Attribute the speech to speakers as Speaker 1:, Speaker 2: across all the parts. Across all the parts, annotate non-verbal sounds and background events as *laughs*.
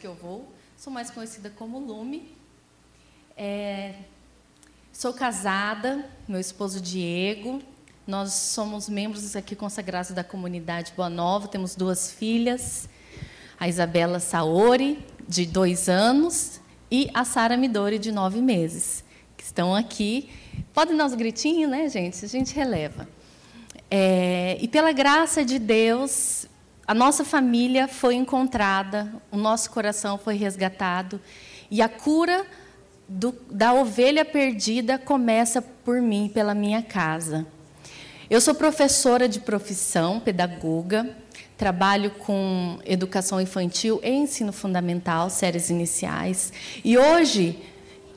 Speaker 1: que eu vou. Sou mais conhecida como Lume. É, sou casada, meu esposo Diego. Nós somos membros aqui consagrados da comunidade Boa Nova. Temos duas filhas, a Isabela Saori, de dois anos, e a Sara Midori, de nove meses, que estão aqui. Podem dar uns gritinhos, né, gente? A gente releva. É, e pela graça de Deus, a nossa família foi encontrada, o nosso coração foi resgatado, e a cura do, da ovelha perdida começa por mim, pela minha casa. Eu sou professora de profissão, pedagoga, trabalho com educação infantil e ensino fundamental, séries iniciais. E hoje,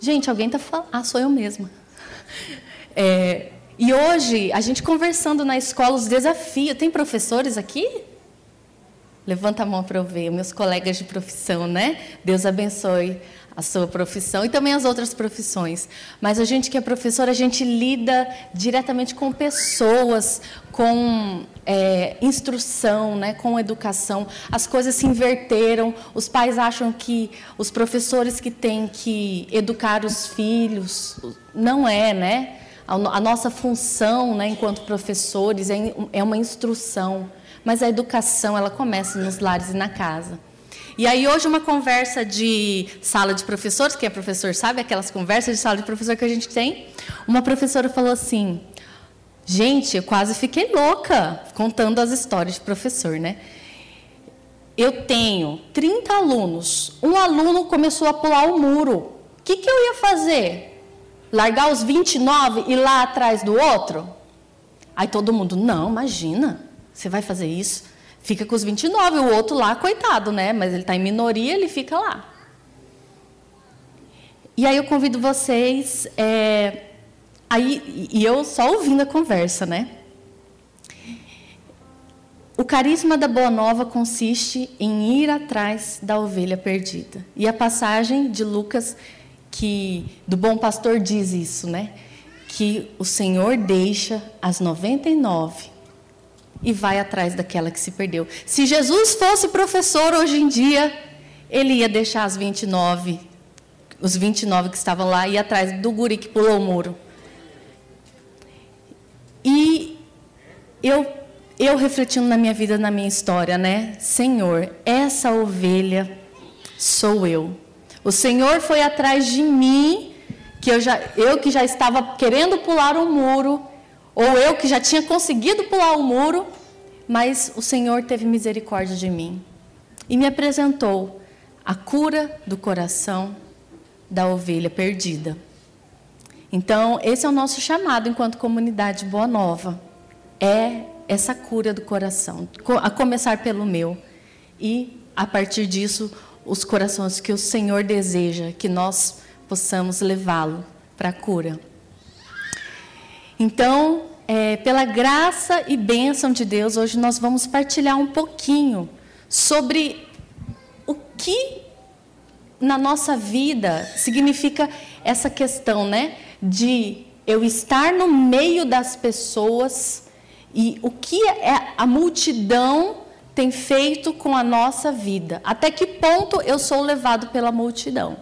Speaker 1: gente, alguém está falando. Ah, sou eu mesma. *laughs* É, e hoje, a gente conversando na escola, os desafios. Tem professores aqui? Levanta a mão para eu ver, meus colegas de profissão, né? Deus abençoe a sua profissão e também as outras profissões. Mas a gente que é professor, a gente lida diretamente com pessoas, com é, instrução, né, com educação. As coisas se inverteram. Os pais acham que os professores que têm que educar os filhos não é, né? A, nossa função, né, enquanto professores, é, é uma instrução. Mas a educação, ela começa nos lares e na casa. E aí hoje uma conversa de sala de professores, quem é professor sabe aquelas conversas de sala de professor que a gente tem. Uma professora falou assim: "Gente, eu quase fiquei louca contando as histórias de professor, né? Eu tenho 30 alunos. Um aluno começou a pular o muro. O que, que eu ia fazer? Largar os 29 e ir lá atrás do outro? Aí todo mundo, não, imagina. Você vai fazer isso? Fica com os 29, o outro lá, coitado, né? Mas ele está em minoria, ele fica lá. E aí eu convido vocês, é, aí, e eu só ouvindo a conversa, né? O carisma da Boa Nova consiste em ir atrás da ovelha perdida. E a passagem de Lucas, que do bom pastor diz isso, né? Que o Senhor deixa as 99 e vai atrás daquela que se perdeu. Se Jesus fosse professor hoje em dia, ele ia deixar as 29, os 29 que estavam lá, e atrás do guri que pulou o muro. E eu, eu refletindo na minha vida, na minha história, né? Senhor, essa ovelha sou eu. O Senhor foi atrás de mim, que eu, já, eu que já estava querendo pular o muro, ou eu que já tinha conseguido pular o muro, mas o Senhor teve misericórdia de mim e me apresentou a cura do coração da ovelha perdida. Então, esse é o nosso chamado enquanto comunidade Boa Nova. É essa cura do coração, a começar pelo meu e a partir disso os corações que o Senhor deseja que nós possamos levá-lo para a cura. Então, é, pela graça e bênção de Deus, hoje nós vamos partilhar um pouquinho sobre o que na nossa vida significa essa questão, né, de eu estar no meio das pessoas e o que é a multidão tem feito com a nossa vida. Até que ponto eu sou levado pela multidão?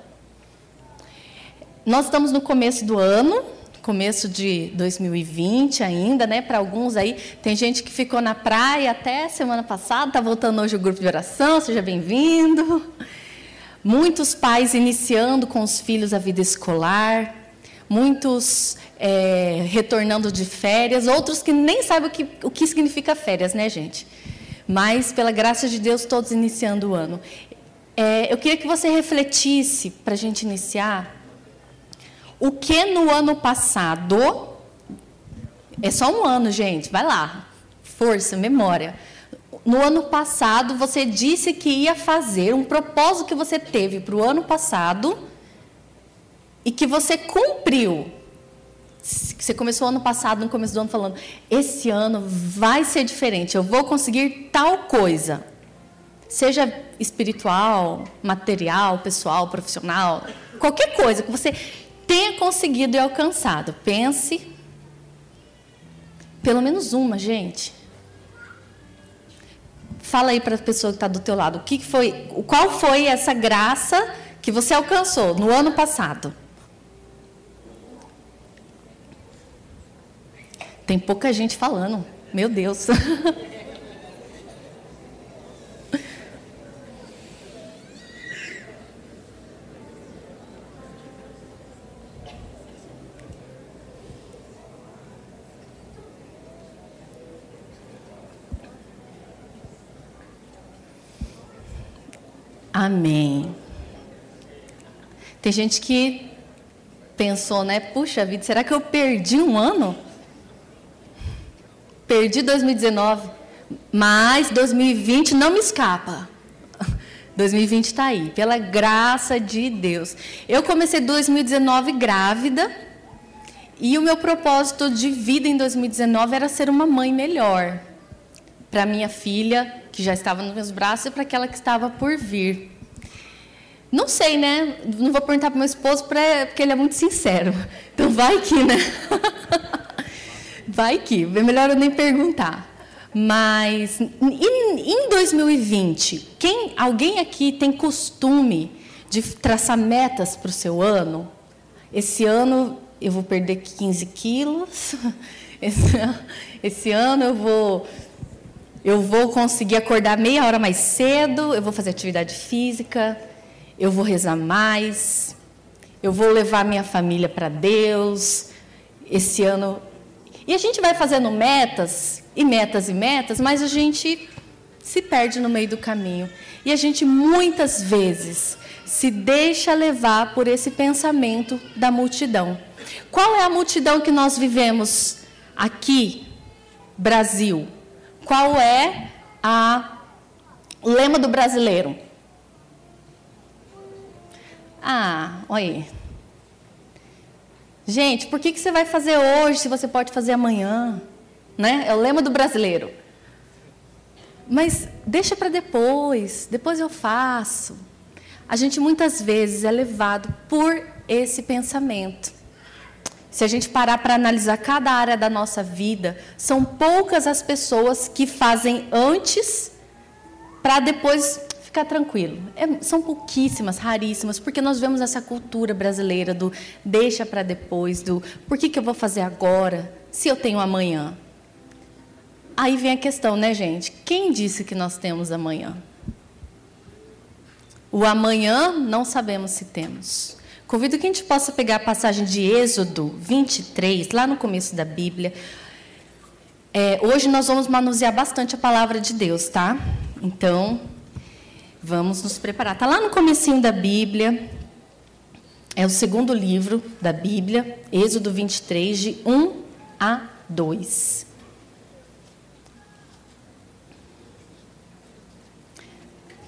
Speaker 1: Nós estamos no começo do ano, começo de 2020 ainda, né? Para alguns aí, tem gente que ficou na praia até semana passada, está voltando hoje o grupo de oração, seja bem-vindo. Muitos pais iniciando com os filhos a vida escolar, muitos é, retornando de férias, outros que nem sabem o que, o que significa férias, né, gente? Mas, pela graça de Deus, todos iniciando o ano. É, eu queria que você refletisse, para a gente iniciar, o que no ano passado. É só um ano, gente, vai lá. Força, memória. No ano passado, você disse que ia fazer um propósito que você teve para o ano passado e que você cumpriu. Você começou ano passado, no começo do ano, falando: esse ano vai ser diferente, eu vou conseguir tal coisa. Seja espiritual, material, pessoal, profissional, qualquer coisa que você tenha conseguido e alcançado. Pense. Pelo menos uma, gente. Fala aí para a pessoa que está do teu lado, o que foi, qual foi essa graça que você alcançou no ano passado? Tem pouca gente falando. Meu Deus. Amém. Tem gente que pensou, né? Puxa vida, será que eu perdi um ano? Perdi 2019, mas 2020 não me escapa. *laughs* 2020 está aí, pela graça de Deus. Eu comecei 2019 grávida e o meu propósito de vida em 2019 era ser uma mãe melhor para minha filha que já estava nos meus braços e para aquela que estava por vir. Não sei, né? Não vou perguntar para meu esposo porque ele é muito sincero. *laughs* Então vai que, né? *laughs* vai que. É melhor eu nem perguntar. Mas em, 2020, quem, alguém aqui tem costume de traçar metas para o seu ano? Esse ano eu vou perder 15 quilos. *laughs* Esse, esse ano eu vou eu vou conseguir acordar meia hora mais cedo, eu vou fazer atividade física, eu vou rezar mais, eu vou levar minha família para Deus. Esse ano. E a gente vai fazendo metas, e metas e metas, mas a gente se perde no meio do caminho. E a gente muitas vezes se deixa levar por esse pensamento da multidão. Qual é a multidão que nós vivemos aqui, Brasil? Qual é a, o lema do brasileiro? Ah, olha aí. Gente, por que, que você vai fazer hoje se você pode fazer amanhã? Né? É o lema do brasileiro. Mas deixa para depois, depois eu faço. A gente muitas vezes é levado por esse pensamento. Se a gente parar para analisar cada área da nossa vida, são poucas as pessoas que fazem antes para depois ficar tranquilo. É, são pouquíssimas, raríssimas, porque nós vemos essa cultura brasileira do deixa para depois, do por que, que eu vou fazer agora, se eu tenho amanhã. Aí vem a questão, né, gente? Quem disse que nós temos amanhã? O amanhã não sabemos se temos. Convido que a gente possa pegar a passagem de Êxodo 23, lá no começo da Bíblia. É, hoje nós vamos manusear bastante a palavra de Deus, tá? Então, vamos nos preparar. Está lá no comecinho da Bíblia. É o segundo livro da Bíblia, Êxodo 23, de 1 a 2.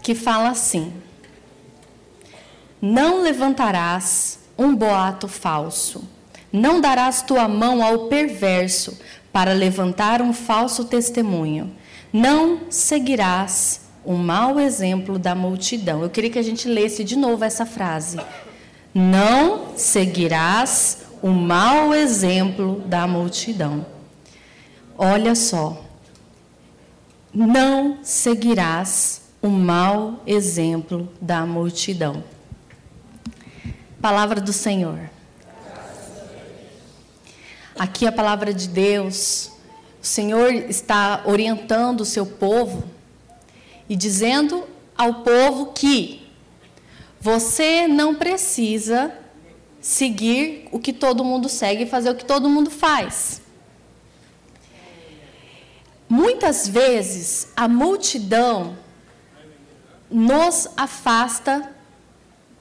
Speaker 1: Que fala assim: não levantarás um boato falso. Não darás tua mão ao perverso para levantar um falso testemunho. Não seguirás o mau exemplo da multidão. Eu queria que a gente lesse de novo essa frase. Não seguirás o mau exemplo da multidão. Olha só. Não seguirás o mau exemplo da multidão. Palavra do Senhor. Aqui a palavra de Deus. O Senhor está orientando o seu povo e dizendo ao povo que você não precisa seguir o que todo mundo segue e fazer o que todo mundo faz. Muitas vezes a multidão nos afasta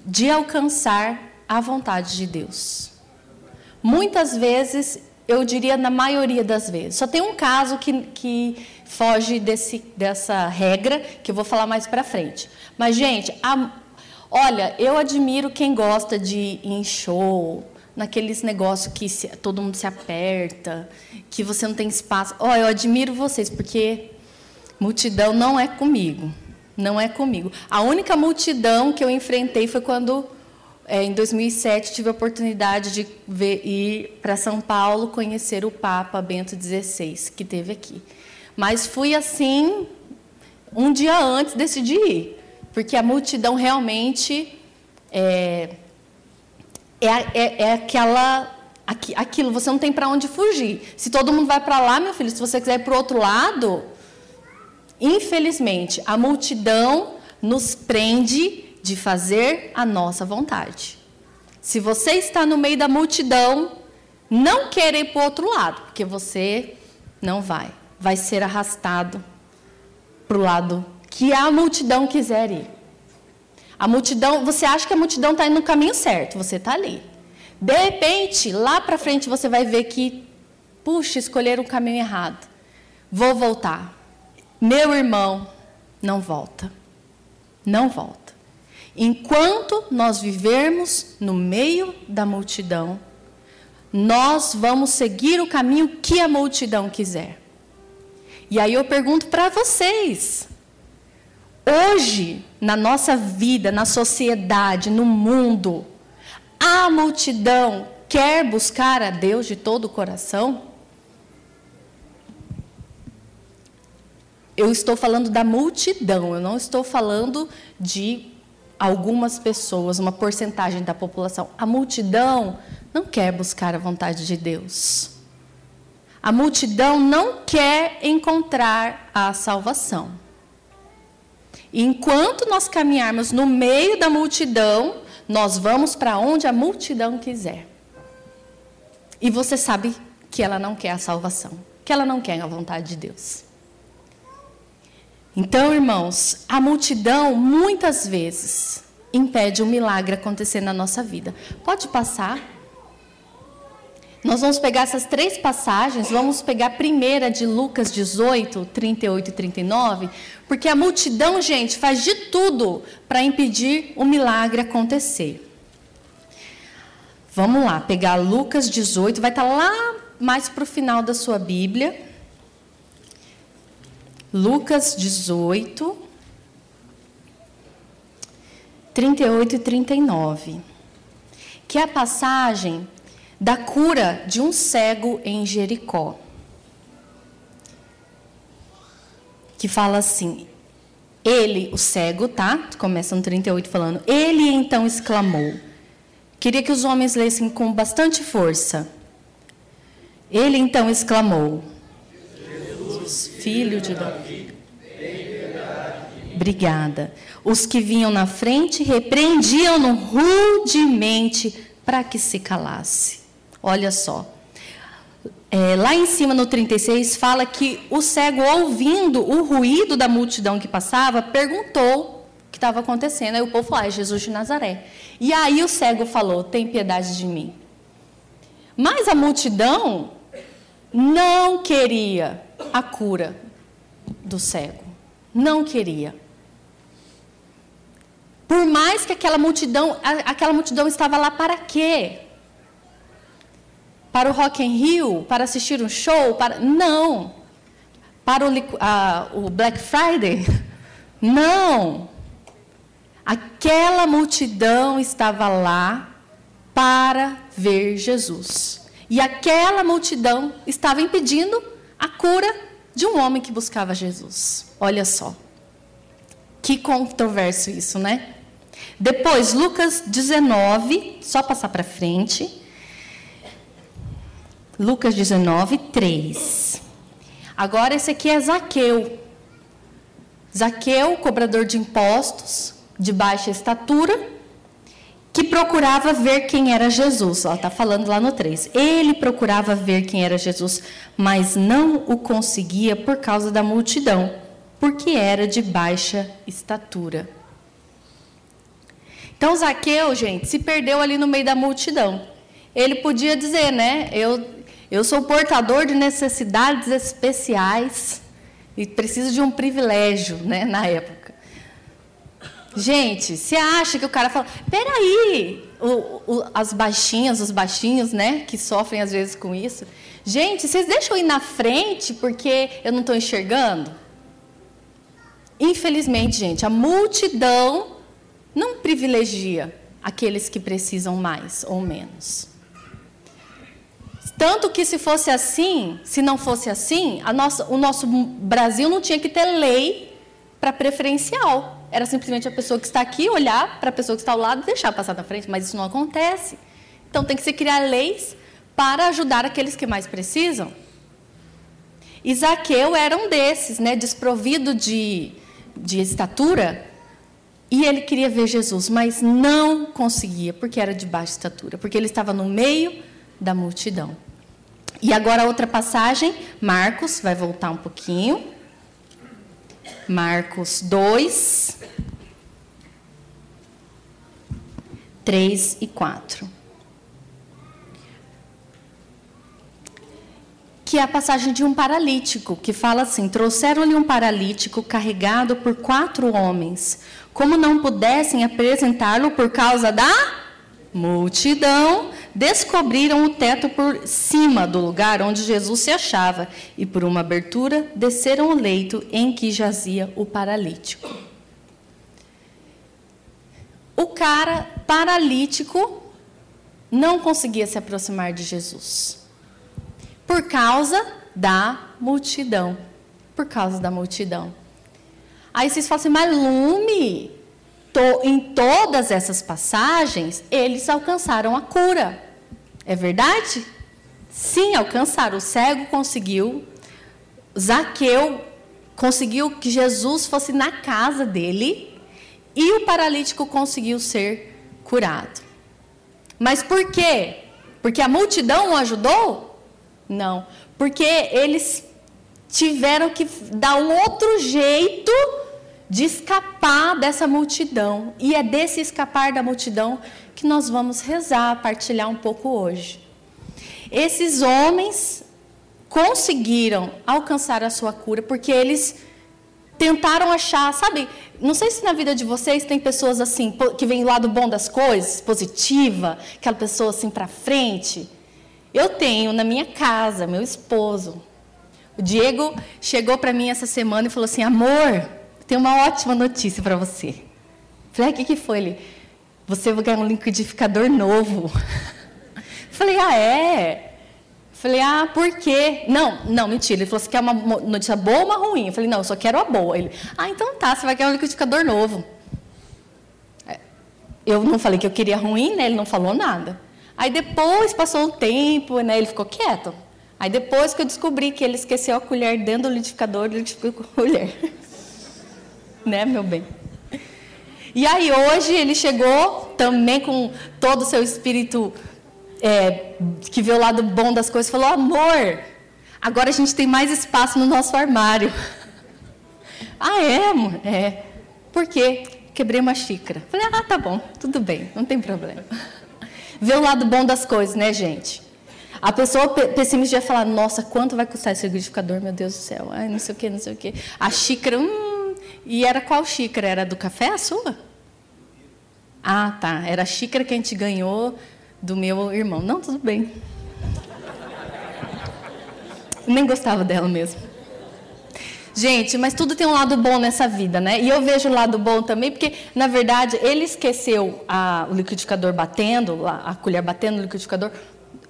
Speaker 1: de alcançar a vontade de Deus. Muitas vezes, eu diria na maioria das vezes. Só tem um caso que, que foge desse, dessa regra, que eu vou falar mais para frente. Mas, gente, a, olha, eu admiro quem gosta de ir em show, naqueles negócios que se, todo mundo se aperta, que você não tem espaço. Olha, eu admiro vocês, porque multidão não é comigo. Não é comigo. A única multidão que eu enfrentei foi quando é, em 2007, tive a oportunidade de ver, ir para São Paulo conhecer o Papa Bento XVI, que teve aqui. Mas fui assim, um dia antes decidi ir, porque a multidão realmente é, é, é, é aquela aquilo, você não tem para onde fugir. Se todo mundo vai para lá, meu filho, se você quiser ir para o outro lado, infelizmente, a multidão nos prende de fazer a nossa vontade. Se você está no meio da multidão, não queira ir para o outro lado, porque você não vai. Vai ser arrastado para o lado que a multidão quiser ir. A multidão, você acha que a multidão está indo no caminho certo, você está ali. De repente, lá para frente você vai ver que, puxa, escolheram o caminho errado. Vou voltar. Meu irmão, não volta. Não volta. Enquanto nós vivermos no meio da multidão, nós vamos seguir o caminho que a multidão quiser. E aí eu pergunto para vocês: hoje, na nossa vida, na sociedade, no mundo, a multidão quer buscar a Deus de todo o coração? Eu estou falando da multidão, eu não estou falando de algumas pessoas, uma porcentagem da população. A multidão não quer buscar a vontade de Deus. A multidão não quer encontrar a salvação. enquanto nós caminharmos no meio da multidão, nós vamos para onde a multidão quiser. E você sabe que ela não quer a salvação, que ela não quer a vontade de Deus. Então, irmãos, a multidão muitas vezes impede um milagre acontecer na nossa vida. Pode passar. Nós vamos pegar essas três passagens, vamos pegar a primeira de Lucas 18, 38 e 39, porque a multidão, gente, faz de tudo para impedir o milagre acontecer. Vamos lá, pegar Lucas 18, vai estar tá lá mais para o final da sua Bíblia. Lucas 18, 38 e 39, que é a passagem da cura de um cego em Jericó. Que fala assim: Ele, o cego, tá? Começa no 38 falando: Ele então exclamou. Queria que os homens lessem com bastante força. Ele então exclamou: Jesus, filho de Davi. Obrigada. Os que vinham na frente repreendiam-no rudemente para que se calasse. Olha só. É, lá em cima no 36 fala que o cego, ouvindo o ruído da multidão que passava, perguntou o que estava acontecendo. Aí o povo falou: ah, é Jesus de Nazaré. E aí o cego falou: tem piedade de mim. Mas a multidão não queria a cura do cego. Não queria. Por mais que aquela multidão, aquela multidão estava lá para quê? Para o Rock in Rio? Para assistir um show? Para... Não. Para o, o Black Friday? *laughs* Não. Aquela multidão estava lá para ver Jesus. E aquela multidão estava impedindo a cura de um homem que buscava Jesus. Olha só. Que controverso isso, né? Depois, Lucas 19, só passar para frente. Lucas 19, 3. Agora esse aqui é Zaqueu. Zaqueu, cobrador de impostos, de baixa estatura, que procurava ver quem era Jesus. Está falando lá no 3. Ele procurava ver quem era Jesus, mas não o conseguia por causa da multidão, porque era de baixa estatura. Então, Zaqueu, gente, se perdeu ali no meio da multidão. Ele podia dizer, né? Eu eu sou portador de necessidades especiais e preciso de um privilégio, né, na época. Gente, você acha que o cara fala, peraí, o, o, as baixinhas, os baixinhos, né, que sofrem às vezes com isso. Gente, vocês deixam eu ir na frente porque eu não estou enxergando? Infelizmente, gente, a multidão não privilegia aqueles que precisam mais ou menos. Tanto que se fosse assim, se não fosse assim, nossa, o nosso Brasil não tinha que ter lei para preferencial. Era simplesmente a pessoa que está aqui olhar para a pessoa que está ao lado e deixar passar na frente, mas isso não acontece. Então tem que se criar leis para ajudar aqueles que mais precisam. Isaqueu era um desses, né, desprovido de, de estatura, e ele queria ver Jesus, mas não conseguia, porque era de baixa estatura, porque ele estava no meio da multidão. E agora outra passagem, Marcos, vai voltar um pouquinho. Marcos 2, 3 e 4. Que é a passagem de um paralítico, que fala assim: Trouxeram-lhe um paralítico carregado por quatro homens. Como não pudessem apresentá-lo por causa da multidão, descobriram o teto por cima do lugar onde Jesus se achava e, por uma abertura, desceram o leito em que jazia o paralítico. O cara paralítico não conseguia se aproximar de Jesus por causa da multidão. Por causa da multidão. Aí vocês falam assim, mas Lume, to, em todas essas passagens, eles alcançaram a cura. É verdade? Sim, alcançaram. O cego conseguiu, Zaqueu conseguiu que Jesus fosse na casa dele e o paralítico conseguiu ser curado. Mas por quê? Porque a multidão o ajudou? Não. Porque eles tiveram que dar um outro jeito de escapar dessa multidão. E é desse escapar da multidão que nós vamos rezar, partilhar um pouco hoje. Esses homens conseguiram alcançar a sua cura porque eles tentaram achar, sabe? Não sei se na vida de vocês tem pessoas assim que vem do lado bom das coisas, positiva, aquela pessoa assim para frente. Eu tenho na minha casa, meu esposo. O Diego chegou para mim essa semana e falou assim: "Amor, tem uma ótima notícia para você. Falei, o que, que foi? Ele, você vai ganhar um liquidificador novo. *laughs* Falei, ah, é? Falei, ah, por quê? Não, não, mentira. Ele falou, você quer uma notícia boa ou uma ruim? Eu falei, não, eu só quero a boa. Ele, ah, então tá, você vai ganhar um liquidificador novo. É, eu não falei que eu queria ruim, né? Ele não falou nada. Aí depois passou um tempo, né? Ele ficou quieto. Aí depois que eu descobri que ele esqueceu a colher dentro do liquidificador, ele liquidificou a colher. *laughs* né, meu bem? E aí hoje ele chegou também com todo o seu espírito é, que vê o lado bom das coisas, falou: amor, agora a gente tem mais espaço no nosso armário. *laughs* ah, é, amor? É. Por quê? Quebrei uma xícara. Falei: ah, tá bom, tudo bem, não tem problema. *laughs* Vê o lado bom das coisas, né, gente? A pessoa pessimista vai falar: nossa, quanto vai custar esse liquidificador, meu Deus do céu? Ai, não sei o quê, não sei o quê. A xícara, hum, e era qual xícara? Era do café a sua? Ah, tá. Era a xícara que a gente ganhou do meu irmão. Não, tudo bem. Nem gostava dela mesmo. Gente, mas tudo tem um lado bom nessa vida, né? E eu vejo o lado bom também, porque, na verdade, ele esqueceu a, o liquidificador batendo, a, a colher batendo no liquidificador.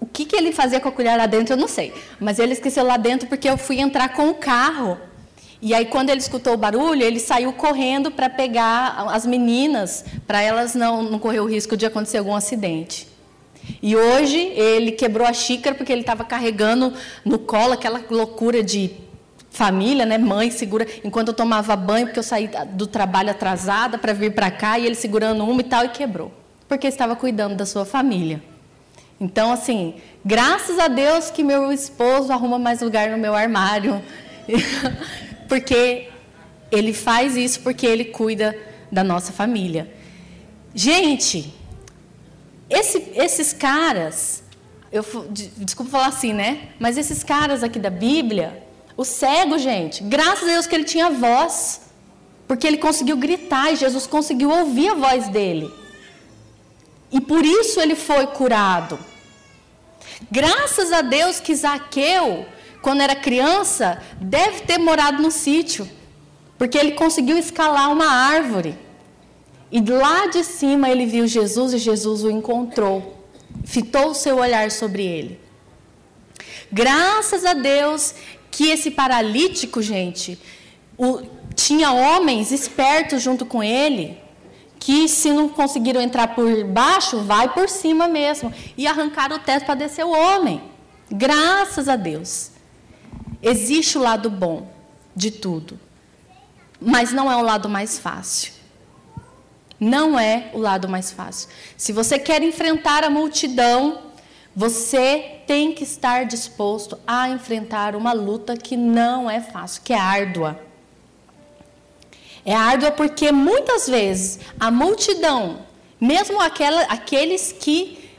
Speaker 1: O que, que ele fazia com a colher lá dentro, eu não sei. Mas ele esqueceu lá dentro porque eu fui entrar com o carro e aí, quando ele escutou o barulho, ele saiu correndo para pegar as meninas, para elas não, não correr o risco de acontecer algum acidente. E hoje ele quebrou a xícara porque ele estava carregando no colo aquela loucura de família, né? Mãe segura. Enquanto eu tomava banho, porque eu saí do trabalho atrasada para vir para cá, e ele segurando uma e tal, e quebrou. Porque estava cuidando da sua família. Então, assim, graças a Deus que meu esposo arruma mais lugar no meu armário. *laughs* porque ele faz isso porque ele cuida da nossa família. Gente, esse, esses caras, eu, desculpa falar assim, né? Mas esses caras aqui da Bíblia, o cego, gente, graças a Deus que ele tinha voz, porque ele conseguiu gritar e Jesus conseguiu ouvir a voz dele. E por isso ele foi curado. Graças a Deus que Zaqueu quando era criança, deve ter morado no sítio, porque ele conseguiu escalar uma árvore. E lá de cima ele viu Jesus e Jesus o encontrou, fitou o seu olhar sobre ele. Graças a Deus que esse paralítico, gente, o, tinha homens espertos junto com ele, que se não conseguiram entrar por baixo, vai por cima mesmo. E arrancaram o teto para descer o homem. Graças a Deus. Existe o lado bom de tudo. Mas não é o lado mais fácil. Não é o lado mais fácil. Se você quer enfrentar a multidão, você tem que estar disposto a enfrentar uma luta que não é fácil, que é árdua. É árdua porque muitas vezes a multidão, mesmo aquela, aqueles que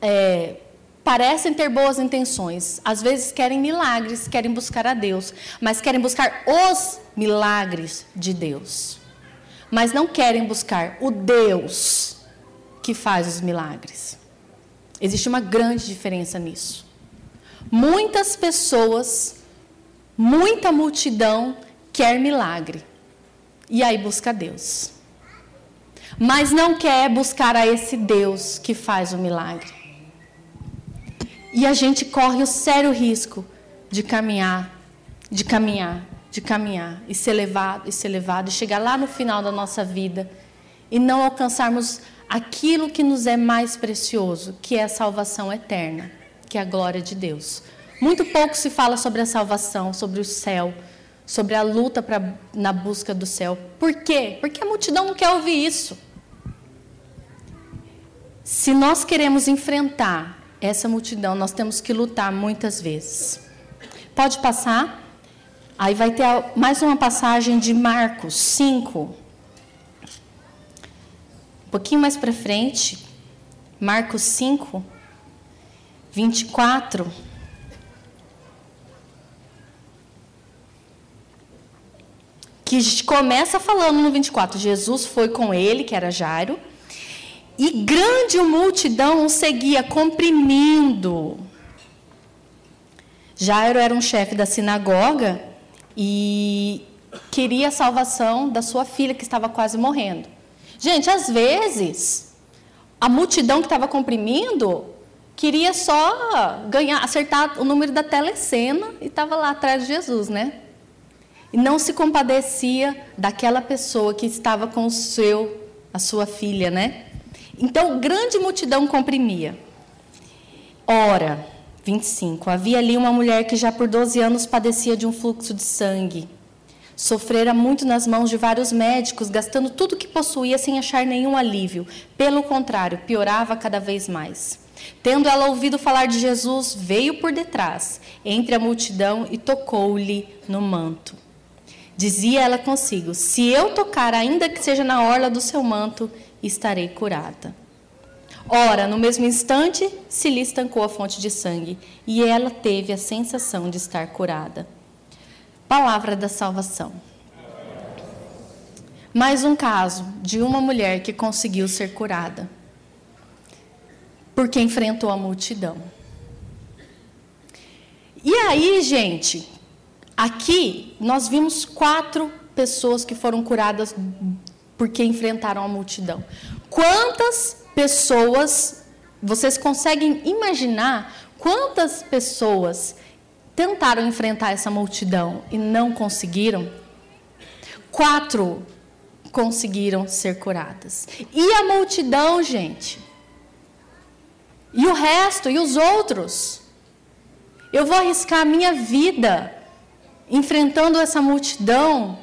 Speaker 1: é, parecem ter boas intenções, às vezes querem milagres, querem buscar a Deus, mas querem buscar os milagres de Deus. Mas não querem buscar o Deus que faz os milagres. Existe uma grande diferença nisso. Muitas pessoas, muita multidão quer milagre e aí busca Deus. Mas não quer buscar a esse Deus que faz o milagre. E a gente corre o sério risco de caminhar, de caminhar, de caminhar e ser levado, e ser levado, e chegar lá no final da nossa vida e não alcançarmos aquilo que nos é mais precioso, que é a salvação eterna, que é a glória de Deus. Muito pouco se fala sobre a salvação, sobre o céu, sobre a luta pra, na busca do céu. Por quê? Porque a multidão não quer ouvir isso. Se nós queremos enfrentar essa multidão, nós temos que lutar muitas vezes. Pode passar? Aí vai ter mais uma passagem de Marcos 5. Um pouquinho mais para frente, Marcos 5, 24. que começa falando no 24: Jesus foi com ele, que era Jairo, e grande multidão o seguia, comprimindo. Jairo era um chefe da sinagoga e queria a salvação da sua filha, que estava quase morrendo. Gente, às vezes, a multidão que estava comprimindo queria só ganhar, acertar o número da telecena e estava lá atrás de Jesus, né? e não se compadecia daquela pessoa que estava com o seu, a sua filha, né? Então, grande multidão comprimia. Ora, 25. Havia ali uma mulher que já por 12 anos padecia de um fluxo de sangue. Sofrera muito nas mãos de vários médicos, gastando tudo que possuía sem achar nenhum alívio. Pelo contrário, piorava cada vez mais. Tendo ela ouvido falar de Jesus, veio por detrás, entre a multidão, e tocou-lhe no manto. Dizia ela consigo: Se eu tocar, ainda que seja na orla do seu manto, estarei curada. Ora, no mesmo instante, se lhe estancou a fonte de sangue e ela teve a sensação de estar curada. Palavra da salvação. Mais um caso de uma mulher que conseguiu ser curada porque enfrentou a multidão. E aí, gente, Aqui nós vimos quatro pessoas que foram curadas porque enfrentaram a multidão. Quantas pessoas vocês conseguem imaginar quantas pessoas tentaram enfrentar essa multidão e não conseguiram? Quatro conseguiram ser curadas. E a multidão, gente? E o resto? E os outros? Eu vou arriscar a minha vida enfrentando essa multidão,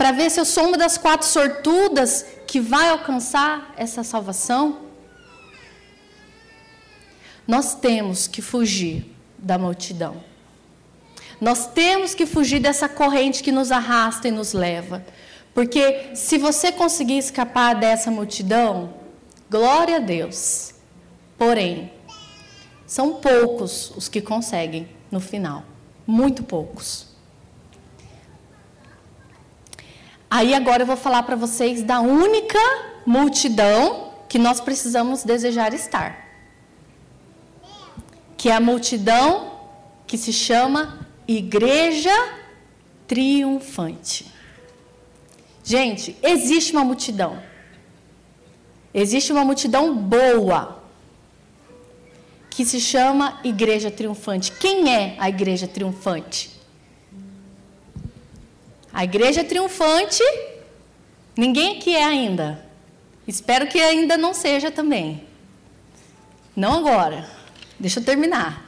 Speaker 1: para ver se eu sou uma das quatro sortudas que vai alcançar essa salvação? Nós temos que fugir da multidão. Nós temos que fugir dessa corrente que nos arrasta e nos leva. Porque se você conseguir escapar dessa multidão, glória a Deus. Porém, são poucos os que conseguem no final muito poucos. Aí agora eu vou falar para vocês da única multidão que nós precisamos desejar estar. Que é a multidão que se chama Igreja Triunfante. Gente, existe uma multidão. Existe uma multidão boa que se chama Igreja Triunfante. Quem é a Igreja Triunfante? A igreja triunfante, ninguém aqui é ainda. Espero que ainda não seja também. Não agora. Deixa eu terminar.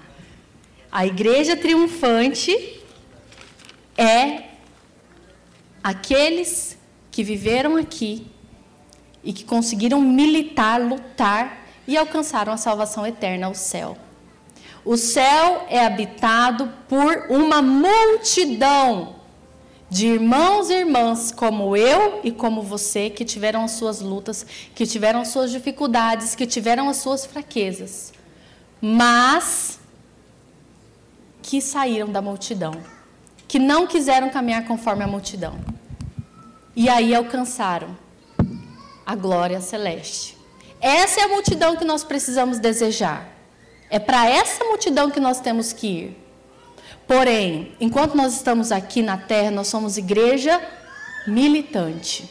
Speaker 1: A igreja triunfante é aqueles que viveram aqui e que conseguiram militar, lutar e alcançaram a salvação eterna, o céu. O céu é habitado por uma multidão de irmãos e irmãs como eu e como você que tiveram as suas lutas, que tiveram as suas dificuldades, que tiveram as suas fraquezas, mas que saíram da multidão, que não quiseram caminhar conforme a multidão. E aí alcançaram a glória celeste. Essa é a multidão que nós precisamos desejar. É para essa multidão que nós temos que ir. Porém, enquanto nós estamos aqui na terra, nós somos igreja militante.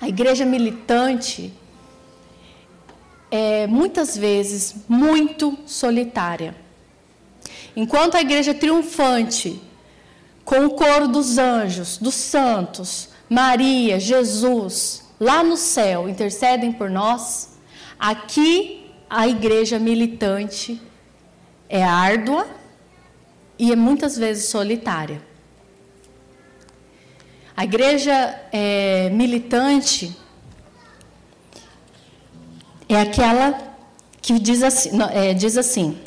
Speaker 1: A igreja militante é muitas vezes muito solitária. Enquanto a igreja triunfante, com o coro dos anjos, dos santos, Maria, Jesus, lá no céu intercedem por nós, aqui a igreja militante é árdua e é muitas vezes solitária. A igreja é, militante é aquela que diz assim, é, diz assim: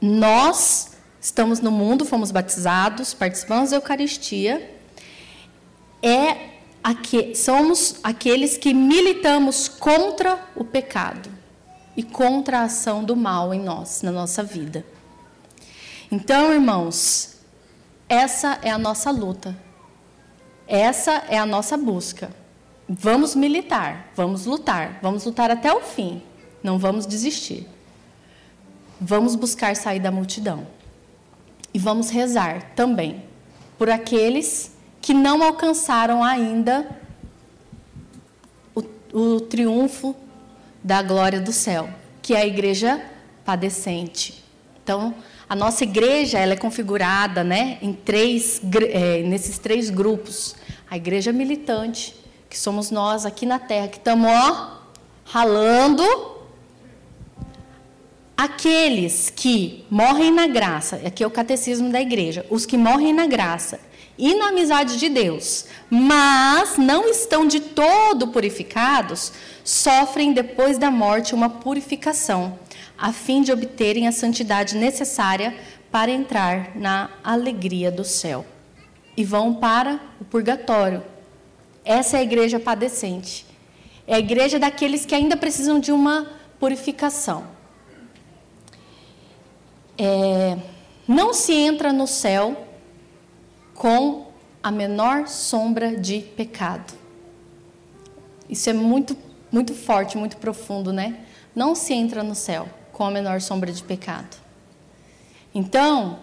Speaker 1: nós estamos no mundo, fomos batizados, participamos da Eucaristia, é aqui, somos aqueles que militamos contra o pecado e contra a ação do mal em nós, na nossa vida. Então, irmãos, essa é a nossa luta. Essa é a nossa busca. Vamos militar, vamos lutar, vamos lutar até o fim. Não vamos desistir. Vamos buscar sair da multidão. E vamos rezar também por aqueles que não alcançaram ainda o, o triunfo da glória do céu, que é a igreja padecente. Então, a nossa igreja ela é configurada né, em três, é, nesses três grupos. A igreja militante, que somos nós aqui na terra, que estamos ralando. Aqueles que morrem na graça, aqui é o catecismo da igreja, os que morrem na graça e na amizade de Deus, mas não estão de todo purificados, sofrem depois da morte uma purificação, a fim de obterem a santidade necessária para entrar na alegria do céu. E vão para o purgatório. Essa é a igreja padecente. É a igreja daqueles que ainda precisam de uma purificação. É, não se entra no céu com a menor sombra de pecado. Isso é muito, muito forte, muito profundo, né? Não se entra no céu com a menor sombra de pecado. Então,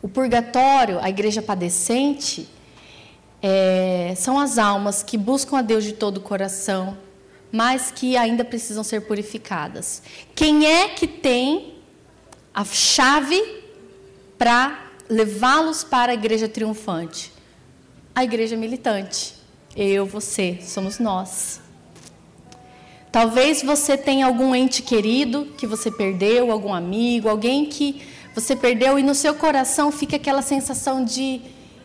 Speaker 1: o purgatório, a igreja padecente, é, são as almas que buscam a Deus de todo o coração, mas que ainda precisam ser purificadas. Quem é que tem a chave para levá-los para a igreja triunfante? A igreja militante. Eu, você, somos nós. Talvez você tenha algum ente querido que você perdeu, algum amigo, alguém que você perdeu e no seu coração fica aquela sensação de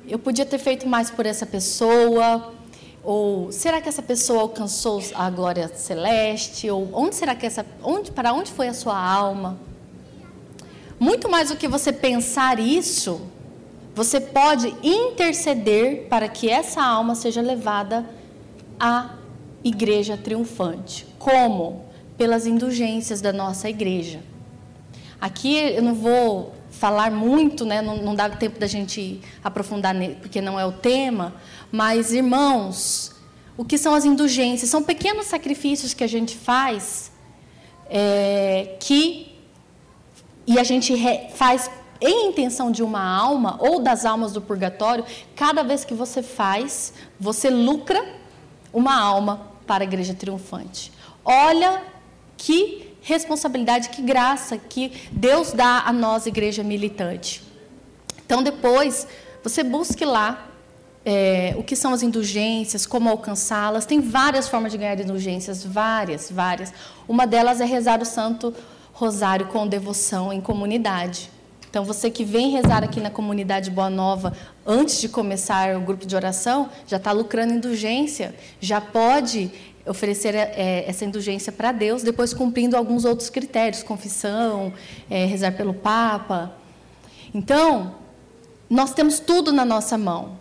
Speaker 1: eu podia ter feito mais por essa pessoa, ou será que essa pessoa alcançou a glória celeste, ou onde será que essa onde para onde foi a sua alma? Muito mais do que você pensar isso, você pode interceder para que essa alma seja levada à igreja triunfante. Como? Pelas indulgências da nossa igreja. Aqui eu não vou falar muito, né? não, não dá tempo da gente aprofundar, porque não é o tema, mas, irmãos, o que são as indulgências? São pequenos sacrifícios que a gente faz é, que e a gente faz em intenção de uma alma ou das almas do purgatório, cada vez que você faz, você lucra uma alma para a igreja triunfante. Olha que responsabilidade, que graça que Deus dá a nós, igreja militante. Então, depois, Você busque lá é, o que são as indulgências, como alcançá-las. Tem várias formas de ganhar indulgências, várias, várias. Uma delas é rezar o Santo Rosário com devoção em comunidade. Então, você que vem rezar aqui na comunidade Boa Nova antes de começar o grupo de oração, já está lucrando indulgência, já pode oferecer é, essa indulgência para Deus, depois cumprindo alguns outros critérios, confissão, é, rezar pelo Papa. Então, nós temos tudo na nossa mão.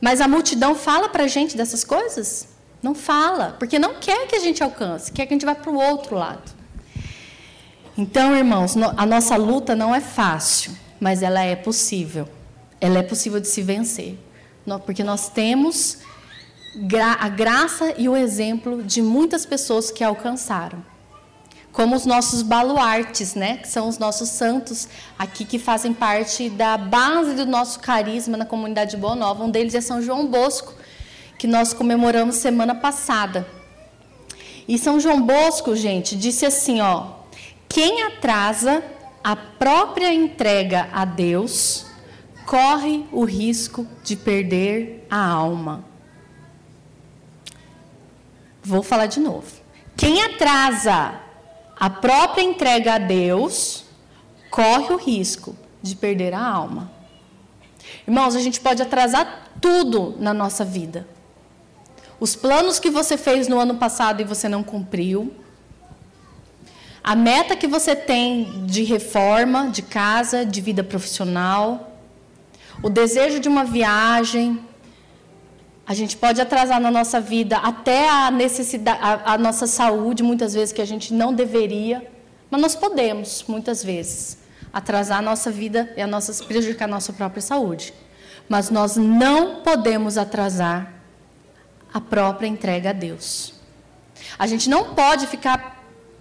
Speaker 1: Mas a multidão fala para a gente dessas coisas? Não fala, porque não quer que a gente alcance, quer que a gente vá para o outro lado. Então, irmãos, a nossa luta não é fácil, mas ela é possível. Ela é possível de se vencer. Porque nós temos a graça e o exemplo de muitas pessoas que alcançaram como os nossos baluartes, né? que são os nossos santos aqui que fazem parte da base do nosso carisma na comunidade Boa Nova. Um deles é São João Bosco, que nós comemoramos semana passada. E São João Bosco, gente, disse assim, ó: quem atrasa a própria entrega a Deus corre o risco de perder a alma. Vou falar de novo. Quem atrasa a própria entrega a Deus corre o risco de perder a alma. Irmãos, a gente pode atrasar tudo na nossa vida. Os planos que você fez no ano passado e você não cumpriu. A meta que você tem de reforma, de casa, de vida profissional. O desejo de uma viagem, a gente pode atrasar na nossa vida até a necessidade, a, a nossa saúde, muitas vezes que a gente não deveria, mas nós podemos, muitas vezes, atrasar a nossa vida e a nossa, prejudicar a nossa própria saúde. Mas nós não podemos atrasar a própria entrega a Deus. A gente não pode ficar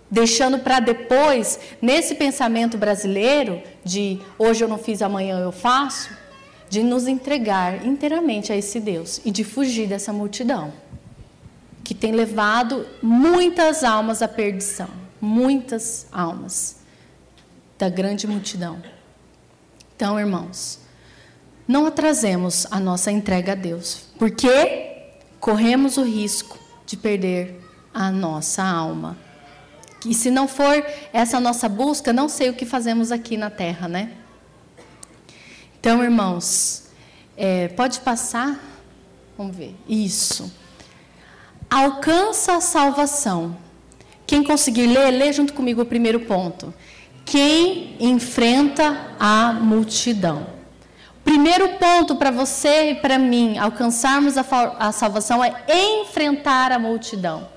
Speaker 1: deixando para depois, nesse pensamento brasileiro de hoje eu não fiz, amanhã eu faço, de nos entregar inteiramente a esse Deus e de fugir dessa multidão que tem levado muitas almas à perdição, muitas almas da grande multidão. Então, irmãos, não atrasemos a nossa entrega a Deus, porque corremos o risco de perder a nossa alma. E se não for essa nossa busca, não sei o que fazemos aqui na terra, né? Então, irmãos, é, pode passar? Vamos ver. Isso. Alcança a salvação. Quem conseguir ler, lê junto comigo o primeiro ponto. Quem enfrenta a multidão. Primeiro ponto para você e para mim alcançarmos a, a salvação é enfrentar a multidão.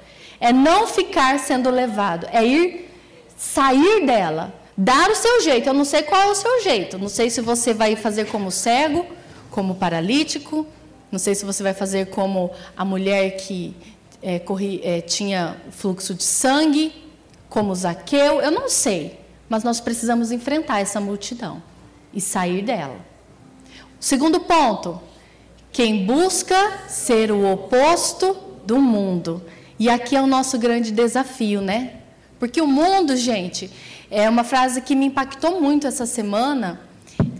Speaker 1: É não ficar sendo levado, é ir sair dela, Dar o seu jeito. Eu não sei qual é o seu jeito. Não sei se você vai fazer como cego, como paralítico. Não sei se você vai fazer como a mulher que é, corri, é, tinha fluxo de sangue, como Zaqueu. Eu não sei. Mas nós precisamos enfrentar essa multidão e sair dela. Segundo ponto: quem busca ser o oposto do mundo. E aqui é o nosso grande desafio, né? Porque o mundo, gente, é uma frase que me impactou muito essa semana,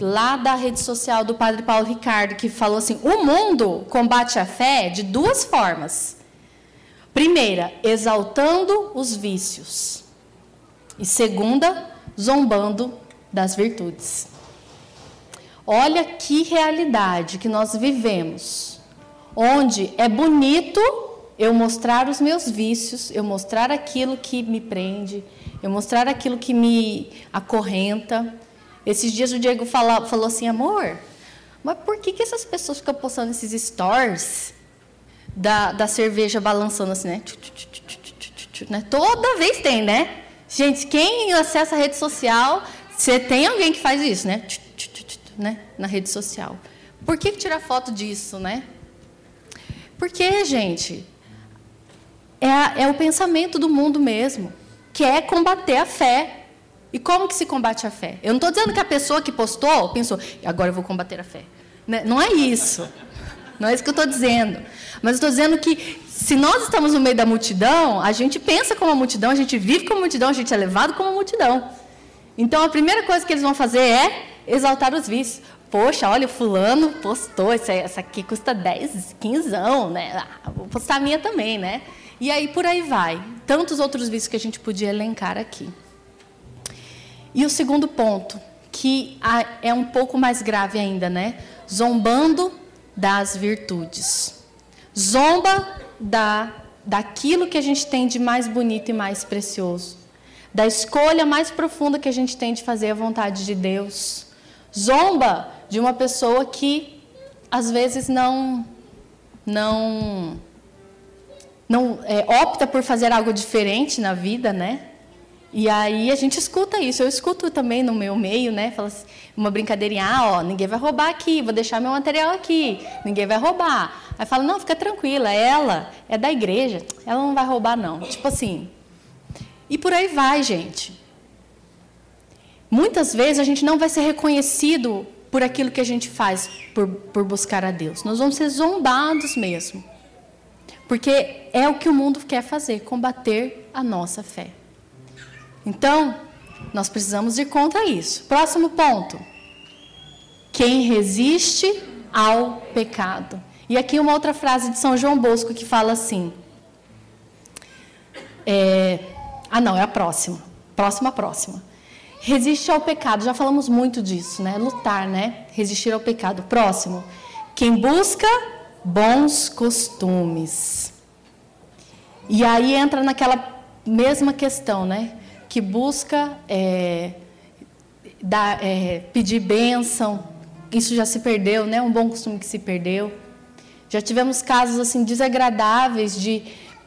Speaker 1: lá da rede social do Padre Paulo Ricardo, que falou assim: o mundo combate a fé de duas formas. Primeira, exaltando os vícios. E segunda, zombando das virtudes. Olha que realidade que nós vivemos, onde é bonito eu mostrar os meus vícios, eu mostrar aquilo que me prende, eu mostrar aquilo que me acorrenta. Esses dias o Diego fala, falou assim, amor, mas por que, que essas pessoas ficam postando esses stories da, da cerveja balançando assim, né? né? Toda vez tem, né? Gente, quem acessa a rede social, você tem alguém que faz isso, né? né? Na rede social. Por que tirar foto disso, né? Porque, gente, é, é o pensamento do mundo mesmo quer é combater a fé. E como que se combate a fé? Eu não estou dizendo que a pessoa que postou pensou, agora eu vou combater a fé. Né? Não é isso. Não é isso que eu estou dizendo. Mas estou dizendo que se nós estamos no meio da multidão, a gente pensa como a multidão, a gente vive como a multidão, a gente é levado como a multidão. Então a primeira coisa que eles vão fazer é exaltar os vícios. Poxa, olha, o fulano postou, essa aqui custa 10, 15, né? Ah, vou postar a minha também, né? E aí por aí vai. Tantos outros vícios que a gente podia elencar aqui. E o segundo ponto, que é um pouco mais grave ainda, né? Zombando das virtudes. Zomba da, daquilo que a gente tem de mais bonito e mais precioso. Da escolha mais profunda que a gente tem de fazer a vontade de Deus. Zomba de uma pessoa que às vezes não não não é, opta por fazer algo diferente na vida, né? E aí a gente escuta isso. Eu escuto também no meu meio, né? Fala assim, uma brincadeirinha, ah, ó, ninguém vai roubar aqui, vou deixar meu material aqui, ninguém vai roubar. Aí fala, não, fica tranquila, ela é da igreja, ela não vai roubar não. Tipo assim. E por aí vai, gente. Muitas vezes a gente não vai ser reconhecido por aquilo que a gente faz por, por buscar a Deus. Nós vamos ser zombados mesmo. Porque é o que o mundo quer fazer, combater a nossa fé. Então, nós precisamos ir contra isso. Próximo ponto. Quem resiste ao pecado. E aqui uma outra frase de São João Bosco que fala assim. É, ah, não, é a próxima. Próxima, próxima. Resiste ao pecado. Já falamos muito disso, né? Lutar, né? Resistir ao pecado. Próximo. Quem busca bons costumes. E aí entra naquela mesma questão, né? Que busca é, dar, é, pedir bênção. Isso já se perdeu, né? Um bom costume que se perdeu. Já tivemos casos assim desagradáveis de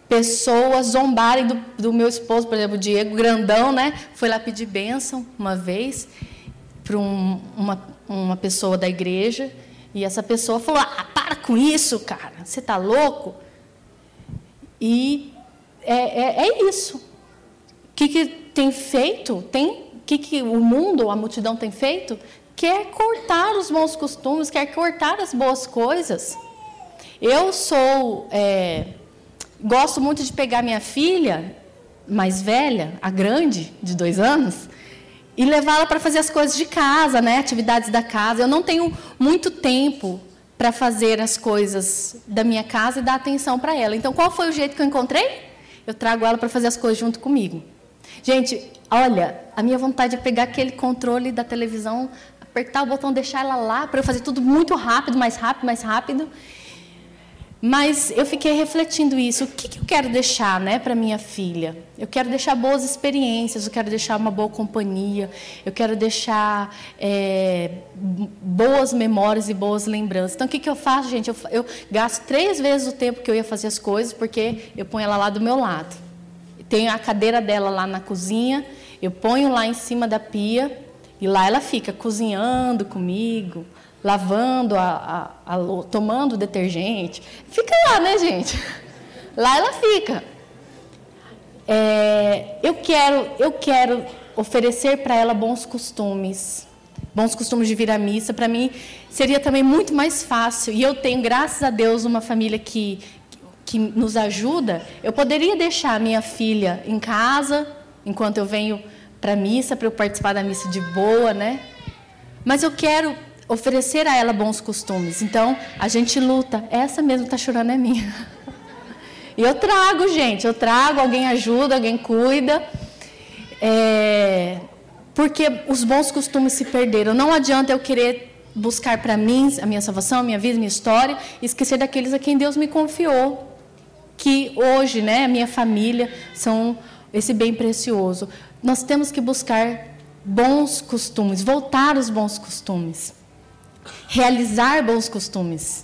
Speaker 1: pessoas zombarem do, do meu esposo, por exemplo, o Diego Grandão, né? Foi lá pedir bênção uma vez para um, uma, uma pessoa da igreja. E essa pessoa falou: ah, para com isso, cara, você está louco? E é, é, é isso. O que, que tem feito? Tem, o que, que o mundo, a multidão tem feito? Quer cortar os bons costumes, quer cortar as boas coisas. Eu sou. É, gosto muito de pegar minha filha mais velha, a grande, de dois anos, e levá-la para fazer as coisas de casa, né? atividades da casa. Eu não tenho muito tempo para fazer as coisas da minha casa e dar atenção para ela. Então, qual foi o jeito que eu encontrei? Eu trago ela para fazer as coisas junto comigo. Gente, olha, a minha vontade é pegar aquele controle da televisão, apertar o botão, deixar ela lá, para eu fazer tudo muito rápido, mais rápido, mais rápido. Mas eu fiquei refletindo isso. O que, que eu quero deixar né, para minha filha? Eu quero deixar boas experiências, eu quero deixar uma boa companhia, eu quero deixar é, boas memórias e boas lembranças. Então, o que, que eu faço, gente? Eu, eu gasto três vezes o tempo que eu ia fazer as coisas, porque eu ponho ela lá do meu lado. Tenho a cadeira dela lá na cozinha, eu ponho lá em cima da pia e lá ela fica cozinhando comigo, lavando, a, a, a, tomando detergente. Fica lá, né, gente? *laughs* Lá ela fica. É, eu quero, eu quero oferecer para ela bons costumes, bons costumes de vir à missa. Para mim seria também muito mais fácil. E eu tenho, graças a Deus, uma família que que nos ajuda. Eu poderia deixar a minha filha em casa enquanto eu venho para a missa para eu participar da missa de boa, né? Mas eu quero oferecer a ela bons costumes. Então, a gente luta. Essa mesmo está chorando é minha. E eu trago, gente, eu trago, alguém ajuda, alguém cuida. É, porque os bons costumes se perderam. Não adianta eu querer buscar para mim a minha salvação, a minha vida, a minha história, e esquecer daqueles a quem Deus me confiou. Que hoje, né, a minha família são esse bem precioso. Nós temos que buscar bons costumes, voltar aos bons costumes realizar bons costumes.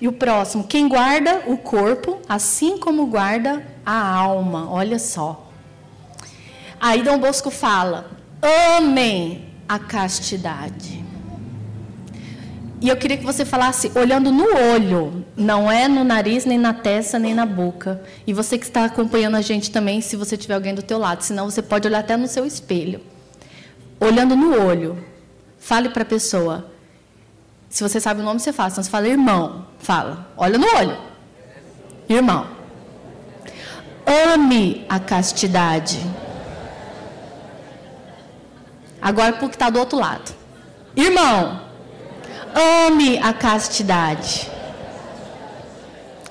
Speaker 1: E o próximo, quem guarda o corpo, assim como guarda a alma. Olha só. Aí Dom Bosco fala: amem a castidade. E eu queria que você falasse olhando no olho, não é no nariz, nem na testa, nem na boca. E você que está acompanhando a gente também, se você tiver alguém do teu lado, senão você pode olhar até no seu espelho. Olhando no olho, Fale para a pessoa. Se você sabe o nome, você fala. Então, você fala irmão. Fala. Olha no olho. Irmão. Ame a castidade. Agora, para o que está do outro lado. Irmão, ame a castidade.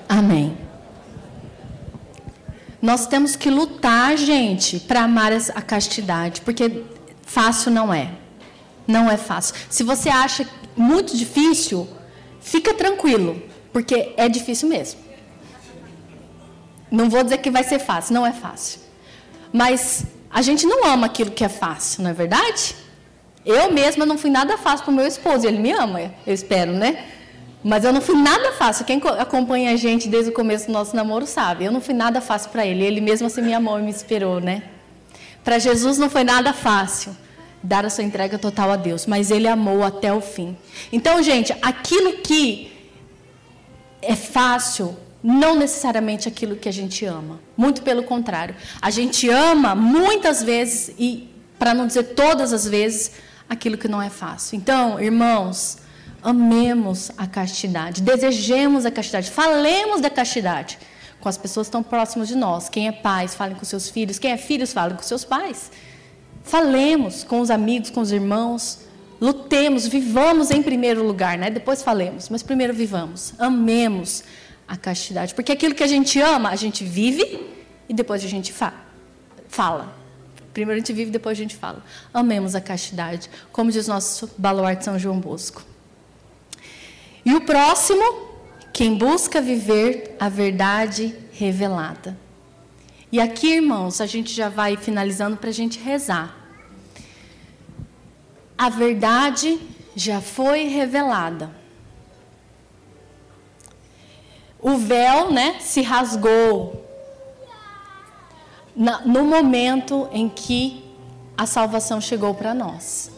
Speaker 1: Amém. Nós temos que lutar, gente, para amar a castidade, porque fácil não é. Não é fácil. Se você acha muito difícil, fica tranquilo, porque é difícil mesmo. Não vou dizer que vai ser fácil, não é fácil. Mas a gente não ama aquilo que é fácil, não é verdade? Eu mesma não fui nada fácil para o meu esposo, ele me ama, eu espero, né? Mas eu não fui nada fácil. Quem acompanha a gente desde o começo do nosso namoro sabe. Eu não fui nada fácil para ele. Ele mesmo assim me amou e me esperou, né? Para Jesus não foi nada fácil dar a sua entrega total a Deus, mas ele amou até o fim. Então, gente, aquilo que é fácil não necessariamente aquilo que a gente ama. Muito pelo contrário. A gente ama muitas vezes e para não dizer todas as vezes aquilo que não é fácil. Então, irmãos, amemos a castidade, desejemos a castidade, falemos da castidade com as pessoas estão próximas de nós. Quem é pai, falem com seus filhos. Quem é filhos, falem com seus pais. Falemos com os amigos, com os irmãos. Lutemos, vivamos em primeiro lugar, né? Depois falemos, mas primeiro vivamos. Amemos a castidade, porque aquilo que a gente ama, a gente vive e depois a gente fa fala. Primeiro a gente vive, depois a gente fala. Amemos a castidade, como diz nosso baluarte São João Bosco. E o próximo, quem busca viver a verdade revelada. E aqui, irmãos, a gente já vai finalizando para a gente rezar. A verdade já foi revelada. O véu, né, se rasgou no momento em que a salvação chegou para nós.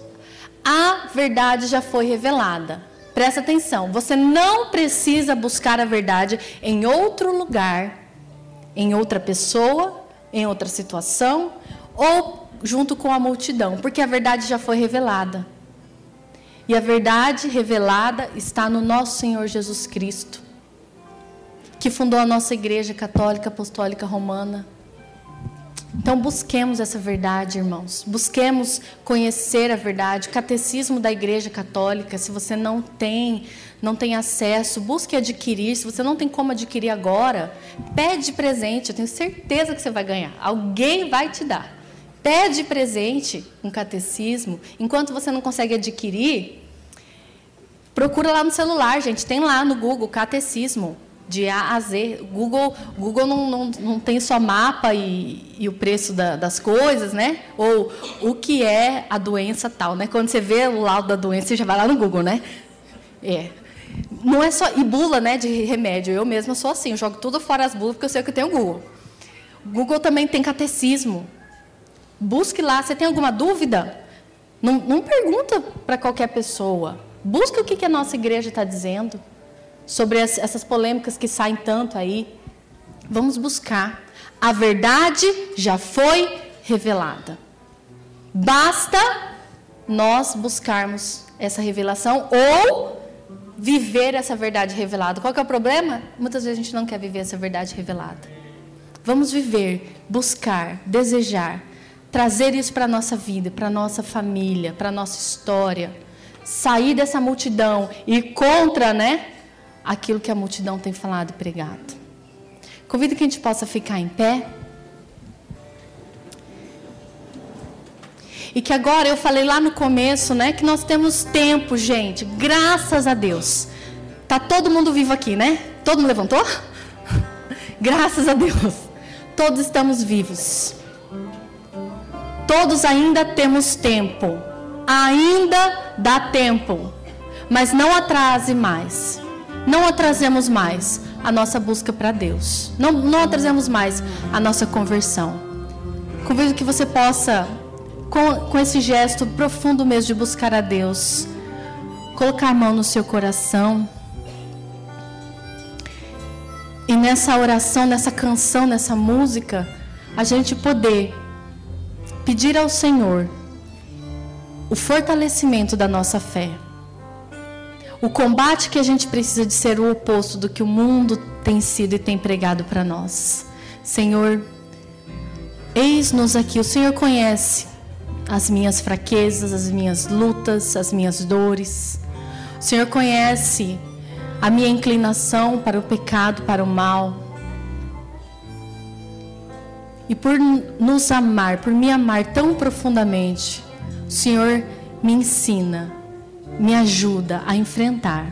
Speaker 1: A verdade já foi revelada. Presta atenção, você não precisa buscar a verdade em outro lugar, em outra pessoa, em outra situação ou junto com a multidão, porque a verdade já foi revelada. E a verdade revelada está no nosso Senhor Jesus Cristo, que fundou a nossa Igreja Católica Apostólica Romana então busquemos essa verdade, irmãos. Busquemos conhecer a verdade. O catecismo da Igreja Católica, se você não tem, não tem acesso, busque adquirir. Se você não tem como adquirir agora, pede presente. Eu tenho certeza que você vai ganhar. Alguém vai te dar. Pede presente um catecismo. Enquanto você não consegue adquirir, procura lá no celular, gente. Tem lá no Google catecismo de A a Z. Google, Google não, não, não tem só mapa e, e o preço da, das coisas, né? Ou o que é a doença tal, né? Quando você vê o laudo da doença, você já vai lá no Google, né? É. Não é só e bula, né, de remédio. Eu mesma sou assim, eu jogo tudo fora as bulas porque eu sei que eu tenho Google. Google também tem catecismo. Busque lá, você tem alguma dúvida? Não, não pergunta para qualquer pessoa. Busque o que, que a nossa igreja está dizendo sobre essas polêmicas que saem tanto aí. Vamos buscar. A verdade já foi revelada. Basta nós buscarmos essa revelação ou viver essa verdade revelada. Qual é o problema? Muitas vezes a gente não quer viver essa verdade revelada. Vamos viver, buscar, desejar, trazer isso para a nossa vida, para a nossa família, para a nossa história. Sair dessa multidão e contra, né? Aquilo que a multidão tem falado e pregado. Convido que a gente possa ficar em pé. E que agora eu falei lá no começo, né, que nós temos tempo, gente, graças a Deus. Tá todo mundo vivo aqui, né? Todo mundo levantou? *laughs* graças a Deus. Todos estamos vivos. Todos ainda temos tempo. Ainda dá tempo. Mas não atrase mais não atrasemos mais a nossa busca para Deus. Não, não atrasemos mais a nossa conversão. Convido que você possa, com, com esse gesto profundo mesmo de buscar a Deus, colocar a mão no seu coração. E nessa oração, nessa canção, nessa música, a gente poder pedir ao Senhor o fortalecimento da nossa fé. O combate que a gente precisa de ser o oposto do que o mundo tem sido e tem pregado para nós. Senhor, eis-nos aqui. O Senhor conhece as minhas fraquezas, as minhas lutas, as minhas dores. O Senhor conhece a minha inclinação para o pecado, para o mal. E por nos amar, por me amar tão profundamente, o Senhor me ensina, me ajuda a enfrentar,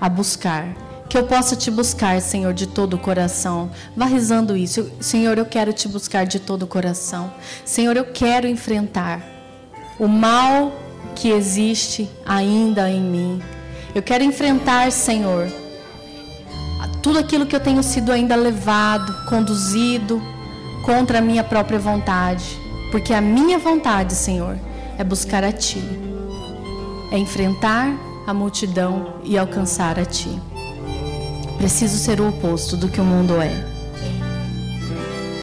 Speaker 1: a buscar. Que eu possa te buscar, Senhor, de todo o coração. Vá rezando isso. Senhor, eu quero te buscar de todo o coração. Senhor, eu quero enfrentar o mal que existe ainda em mim. Eu quero enfrentar, Senhor, tudo aquilo que eu tenho sido ainda levado, conduzido contra a minha própria vontade. Porque a minha vontade, Senhor, é buscar a Ti, é enfrentar a multidão e alcançar a Ti. Preciso ser o oposto do que o mundo é.